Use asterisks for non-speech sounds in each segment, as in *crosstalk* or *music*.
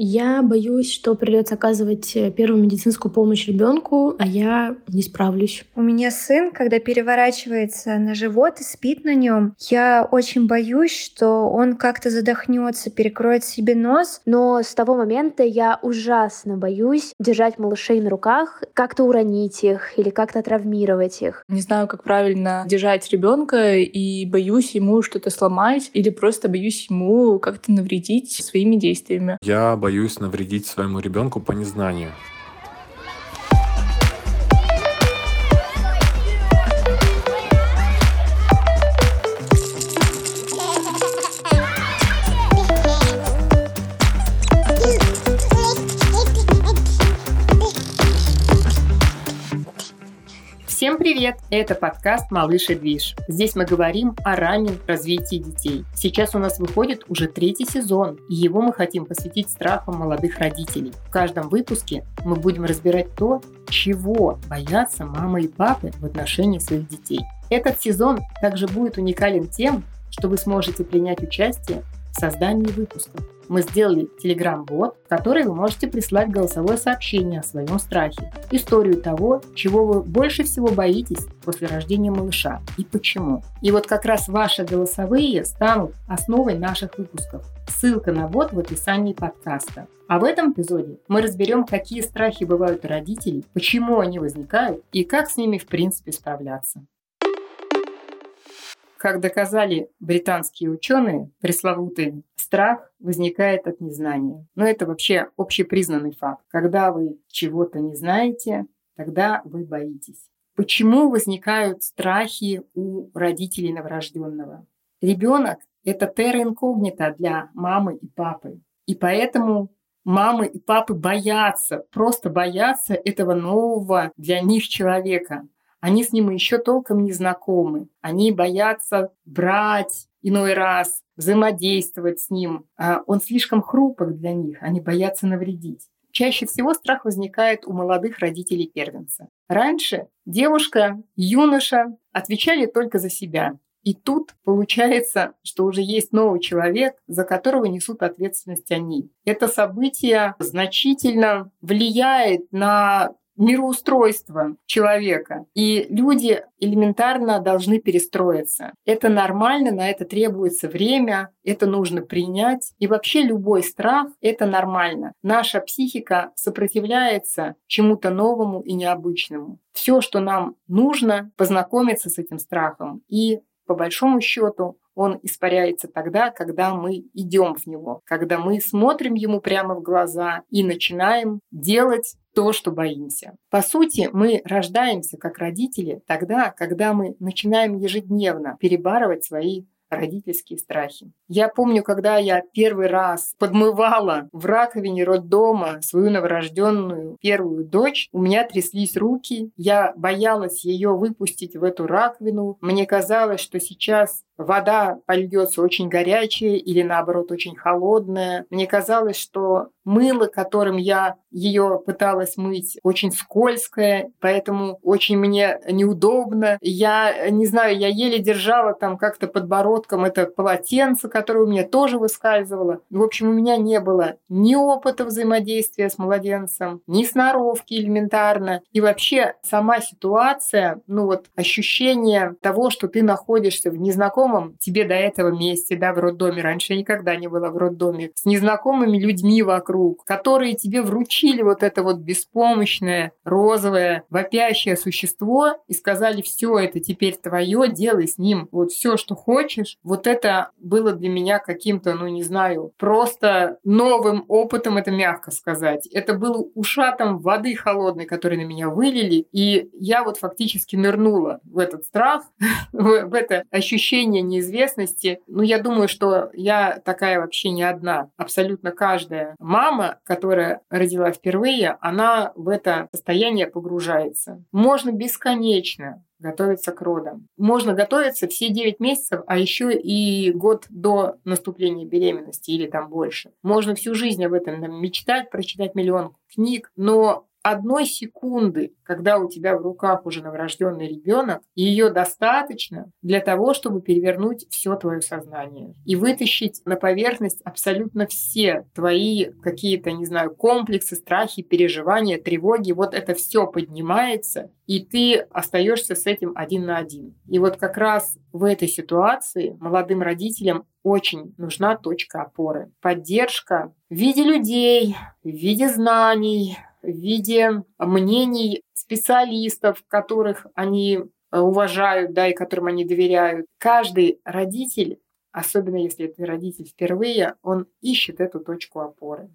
Я боюсь, что придется оказывать э, первую медицинскую помощь ребенку, а я не справлюсь. У меня сын, когда переворачивается на живот и спит на нем, я очень боюсь, что он как-то задохнется, перекроет себе нос. Но с того момента я ужасно боюсь держать малышей на руках, как-то уронить их или как-то травмировать их. Не знаю, как правильно держать ребенка и боюсь ему что-то сломать или просто боюсь ему как-то навредить своими действиями. Я боюсь навредить своему ребенку по незнанию. Привет! Это подкаст «Малыш и движ». Здесь мы говорим о раннем развитии детей. Сейчас у нас выходит уже третий сезон, и его мы хотим посвятить страхам молодых родителей. В каждом выпуске мы будем разбирать то, чего боятся мамы и папы в отношении своих детей. Этот сезон также будет уникален тем, что вы сможете принять участие в создании выпусков мы сделали Telegram-бот, в который вы можете прислать голосовое сообщение о своем страхе, историю того, чего вы больше всего боитесь после рождения малыша и почему. И вот как раз ваши голосовые станут основой наших выпусков. Ссылка на бот в описании подкаста. А в этом эпизоде мы разберем, какие страхи бывают у родителей, почему они возникают и как с ними в принципе справляться. Как доказали британские ученые, пресловутый страх возникает от незнания. Но это вообще общепризнанный факт. Когда вы чего-то не знаете, тогда вы боитесь. Почему возникают страхи у родителей новорожденного? Ребенок – это терра инкогнита для мамы и папы. И поэтому мамы и папы боятся, просто боятся этого нового для них человека. Они с ним еще толком не знакомы. Они боятся брать иной раз, взаимодействовать с ним. А он слишком хрупок для них, они боятся навредить. Чаще всего страх возникает у молодых родителей первенца. Раньше девушка, юноша отвечали только за себя. И тут получается, что уже есть новый человек, за которого несут ответственность они. Это событие значительно влияет на мироустройства человека. И люди элементарно должны перестроиться. Это нормально, на это требуется время, это нужно принять. И вообще любой страх — это нормально. Наша психика сопротивляется чему-то новому и необычному. Все, что нам нужно, познакомиться с этим страхом и по большому счету он испаряется тогда, когда мы идем в него, когда мы смотрим ему прямо в глаза и начинаем делать то, что боимся. По сути, мы рождаемся как родители тогда, когда мы начинаем ежедневно перебарывать свои родительские страхи. Я помню, когда я первый раз подмывала в раковине роддома свою новорожденную первую дочь, у меня тряслись руки, я боялась ее выпустить в эту раковину. Мне казалось, что сейчас вода польется очень горячая или наоборот очень холодная. Мне казалось, что мыло, которым я ее пыталась мыть, очень скользкое, поэтому очень мне неудобно. Я не знаю, я еле держала там как-то подбородком это полотенце, которое у меня тоже выскальзывало. В общем, у меня не было ни опыта взаимодействия с младенцем, ни сноровки элементарно. И вообще сама ситуация, ну вот ощущение того, что ты находишься в незнакомом знакомом тебе до этого месте, да, в роддоме. Раньше никогда не была в роддоме. С незнакомыми людьми вокруг, которые тебе вручили вот это вот беспомощное, розовое, вопящее существо и сказали, все, это теперь твое, делай с ним вот все, что хочешь. Вот это было для меня каким-то, ну не знаю, просто новым опытом, это мягко сказать. Это было ушатом воды холодной, который на меня вылили, и я вот фактически нырнула в этот страх, *laughs* в это ощущение ощущение неизвестности. Ну, я думаю, что я такая вообще не одна. Абсолютно каждая мама, которая родила впервые, она в это состояние погружается. Можно бесконечно готовиться к родам. Можно готовиться все 9 месяцев, а еще и год до наступления беременности или там больше. Можно всю жизнь об этом мечтать, прочитать миллион книг, но одной секунды, когда у тебя в руках уже новорожденный ребенок, ее достаточно для того, чтобы перевернуть все твое сознание и вытащить на поверхность абсолютно все твои какие-то, не знаю, комплексы, страхи, переживания, тревоги. Вот это все поднимается, и ты остаешься с этим один на один. И вот как раз в этой ситуации молодым родителям очень нужна точка опоры. Поддержка в виде людей, в виде знаний, в виде мнений специалистов, которых они э, уважают, да, и которым они доверяют. Каждый родитель, особенно если это родитель впервые, он ищет эту точку опоры.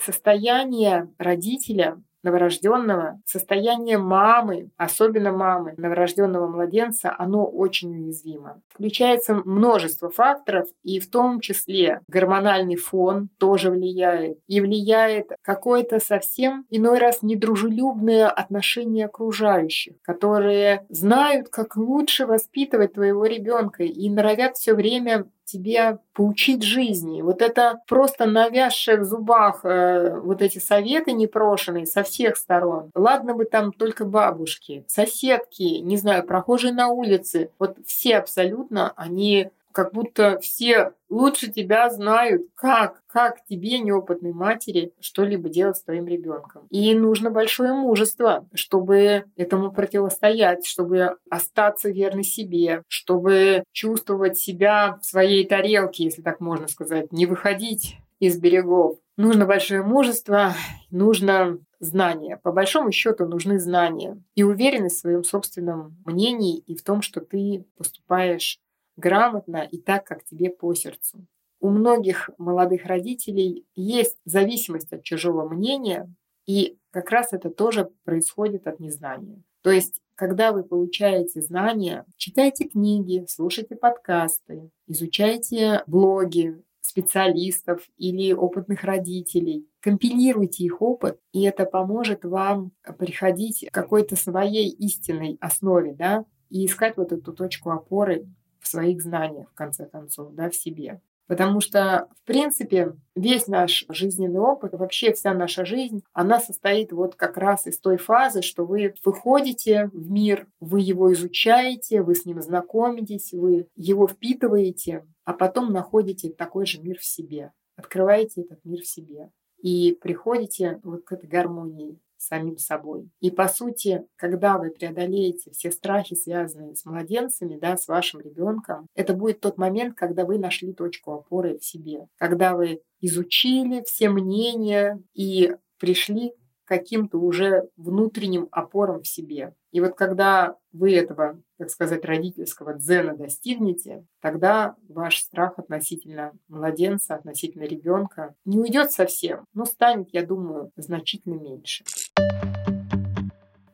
Состояние родителя новорожденного, состояние мамы, особенно мамы новорожденного младенца, оно очень уязвимо. Включается множество факторов, и в том числе гормональный фон тоже влияет. И влияет какое-то совсем иной раз недружелюбное отношение окружающих, которые знают, как лучше воспитывать твоего ребенка и норовят все время тебе поучить жизни. Вот это просто навязшие в зубах э, вот эти советы непрошенные со всех сторон. Ладно бы там только бабушки, соседки, не знаю, прохожие на улице. Вот все абсолютно, они как будто все лучше тебя знают, как, как тебе, неопытной матери, что-либо делать с твоим ребенком. И нужно большое мужество, чтобы этому противостоять, чтобы остаться верной себе, чтобы чувствовать себя в своей тарелке, если так можно сказать, не выходить из берегов. Нужно большое мужество, нужно знания. По большому счету нужны знания и уверенность в своем собственном мнении и в том, что ты поступаешь грамотно и так, как тебе по сердцу. У многих молодых родителей есть зависимость от чужого мнения, и как раз это тоже происходит от незнания. То есть, когда вы получаете знания, читайте книги, слушайте подкасты, изучайте блоги специалистов или опытных родителей, компилируйте их опыт, и это поможет вам приходить к какой-то своей истинной основе, да, и искать вот эту точку опоры в своих знаниях, в конце концов, да, в себе. Потому что, в принципе, весь наш жизненный опыт, вообще вся наша жизнь, она состоит вот как раз из той фазы, что вы выходите в мир, вы его изучаете, вы с ним знакомитесь, вы его впитываете, а потом находите такой же мир в себе, открываете этот мир в себе и приходите вот к этой гармонии самим собой. И по сути, когда вы преодолеете все страхи, связанные с младенцами, да, с вашим ребенком, это будет тот момент, когда вы нашли точку опоры в себе, когда вы изучили все мнения и пришли каким-то уже внутренним опорам в себе. И вот когда вы этого, так сказать, родительского дзена достигнете, тогда ваш страх относительно младенца, относительно ребенка не уйдет совсем, но станет, я думаю, значительно меньше.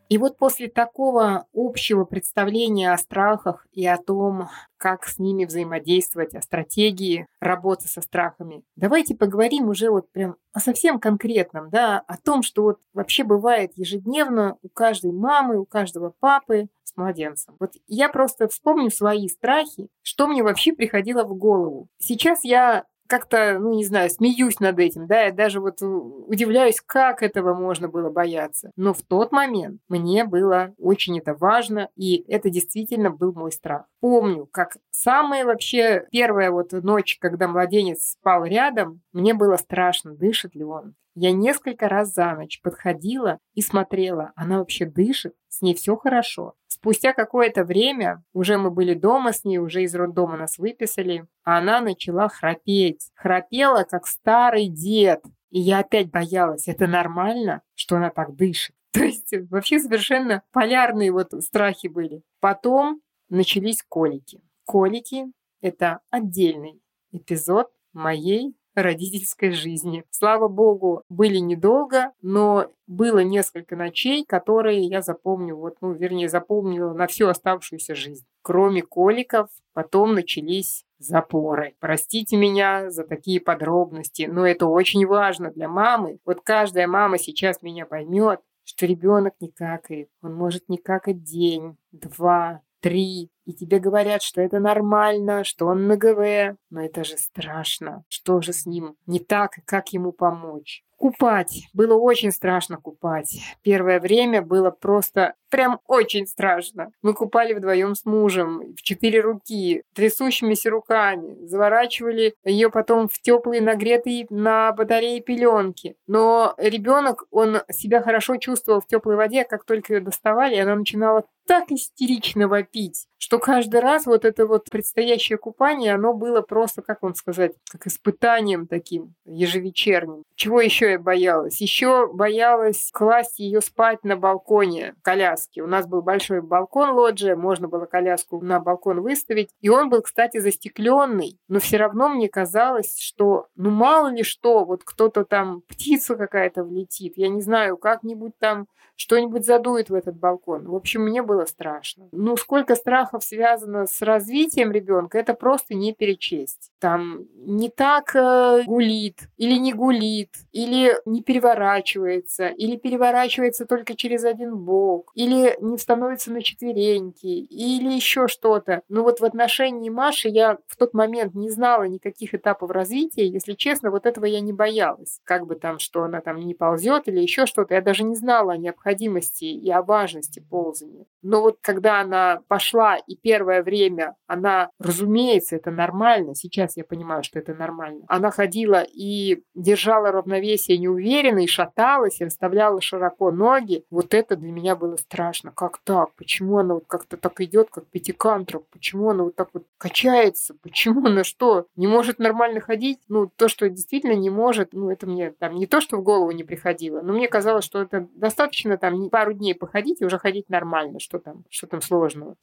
И вот после такого общего представления о страхах и о том, как с ними взаимодействовать, о стратегии работы со страхами, давайте поговорим уже вот прям о совсем конкретном, да, о том, что вот вообще бывает ежедневно у каждой мамы, у каждого папы с младенцем. Вот я просто вспомню свои страхи, что мне вообще приходило в голову. Сейчас я как-то, ну, не знаю, смеюсь над этим, да, я даже вот удивляюсь, как этого можно было бояться. Но в тот момент мне было очень это важно, и это действительно был мой страх. Помню, как самая вообще первая вот ночь, когда младенец спал рядом, мне было страшно, дышит ли он. Я несколько раз за ночь подходила и смотрела, она вообще дышит, с ней все хорошо. Спустя какое-то время, уже мы были дома с ней, уже из роддома нас выписали, а она начала храпеть. Храпела, как старый дед. И я опять боялась, это нормально, что она так дышит? *laughs* То есть вообще совершенно полярные вот страхи были. Потом начались колики. Колики – это отдельный эпизод моей родительской жизни. Слава богу, были недолго, но было несколько ночей, которые я запомню, вот, ну, вернее, запомнила на всю оставшуюся жизнь. Кроме коликов, потом начались запоры. Простите меня за такие подробности, но это очень важно для мамы. Вот каждая мама сейчас меня поймет, что ребенок не какает. Он может не какать день, два, три, и тебе говорят, что это нормально, что он на ГВ, но это же страшно. Что же с ним не так, как ему помочь? Купать. Было очень страшно купать. Первое время было просто прям очень страшно. Мы купали вдвоем с мужем в четыре руки, трясущимися руками, заворачивали ее потом в теплые нагретые на батарее пеленки. Но ребенок, он себя хорошо чувствовал в теплой воде, как только ее доставали, она начинала так истерично вопить, что каждый раз вот это вот предстоящее купание, оно было просто, как вам сказать, как испытанием таким ежевечерним. Чего еще я боялась? Еще боялась класть ее спать на балконе коляски. У нас был большой балкон лоджия, можно было коляску на балкон выставить. И он был, кстати, застекленный, но все равно мне казалось, что ну мало ли что, вот кто-то там, птица какая-то влетит, я не знаю, как-нибудь там что-нибудь задует в этот балкон. В общем, мне было страшно. Ну, сколько страхов связано с развитием ребенка, это просто не перечесть. Там не так э, гулит, или не гулит, или не переворачивается, или переворачивается только через один бок, или не становится на четвереньки, или еще что-то. Ну вот в отношении Маши я в тот момент не знала никаких этапов развития, если честно, вот этого я не боялась. Как бы там, что она там не ползет или еще что-то, я даже не знала о необходимости и о важности ползания. Но вот когда она пошла, и первое время она, разумеется, это нормально, сейчас я понимаю, что это нормально, она ходила и держала равновесие неуверенно, и шаталась, и расставляла широко ноги, вот это для меня было страшно. Как так? Почему она вот как-то так идет, как пятикантроп? Почему она вот так вот качается? Почему она что, не может нормально ходить? Ну, то, что действительно не может, ну, это мне там не то, что в голову не приходило, но мне казалось, что это достаточно там пару дней походить и уже ходить нормально. Что там, что там сложного?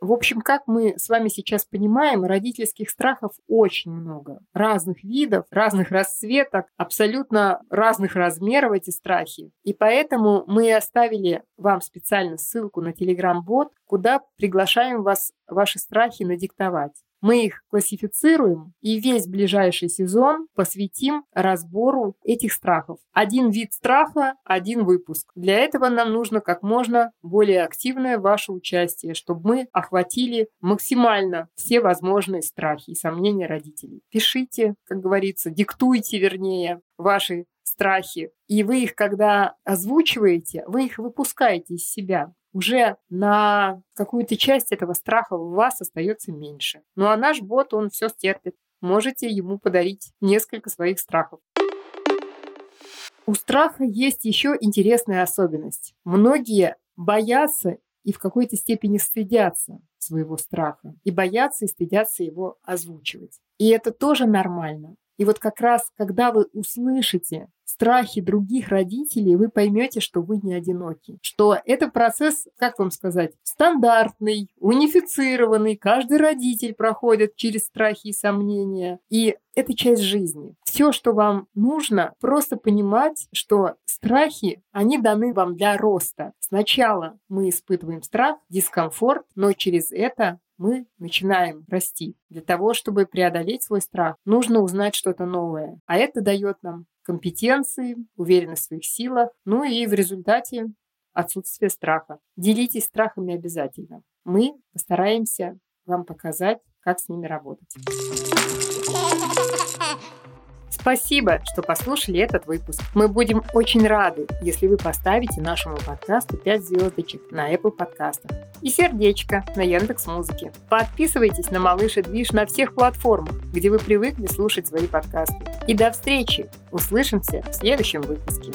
В общем, как мы с вами сейчас понимаем, родительских страхов очень много. Разных видов, разных расцветок, абсолютно разных размеров эти страхи. И поэтому мы оставили вам специально ссылку на Telegram-бот, куда приглашаем вас ваши страхи надиктовать. Мы их классифицируем и весь ближайший сезон посвятим разбору этих страхов. Один вид страха, один выпуск. Для этого нам нужно как можно более активное ваше участие, чтобы мы охватили максимально все возможные страхи и сомнения родителей. Пишите, как говорится, диктуйте, вернее, ваши страхи. И вы их, когда озвучиваете, вы их выпускаете из себя уже на какую-то часть этого страха у вас остается меньше. Ну а наш бот, он все стерпит. Можете ему подарить несколько своих страхов. У страха есть еще интересная особенность. Многие боятся и в какой-то степени стыдятся своего страха. И боятся и стыдятся его озвучивать. И это тоже нормально. И вот как раз, когда вы услышите страхи других родителей, вы поймете, что вы не одиноки. Что это процесс, как вам сказать, стандартный, унифицированный. Каждый родитель проходит через страхи и сомнения. И это часть жизни. Все, что вам нужно, просто понимать, что страхи, они даны вам для роста. Сначала мы испытываем страх, дискомфорт, но через это мы начинаем расти. Для того, чтобы преодолеть свой страх, нужно узнать что-то новое. А это дает нам компетенции, уверенность в своих силах, ну и в результате отсутствие страха. Делитесь страхами обязательно. Мы постараемся вам показать, как с ними работать. Спасибо, что послушали этот выпуск. Мы будем очень рады, если вы поставите нашему подкасту 5 звездочек на Apple подкастах и сердечко на Яндекс Музыке. Подписывайтесь на Малыш и Движ на всех платформах, где вы привыкли слушать свои подкасты. И до встречи! Услышимся в следующем выпуске.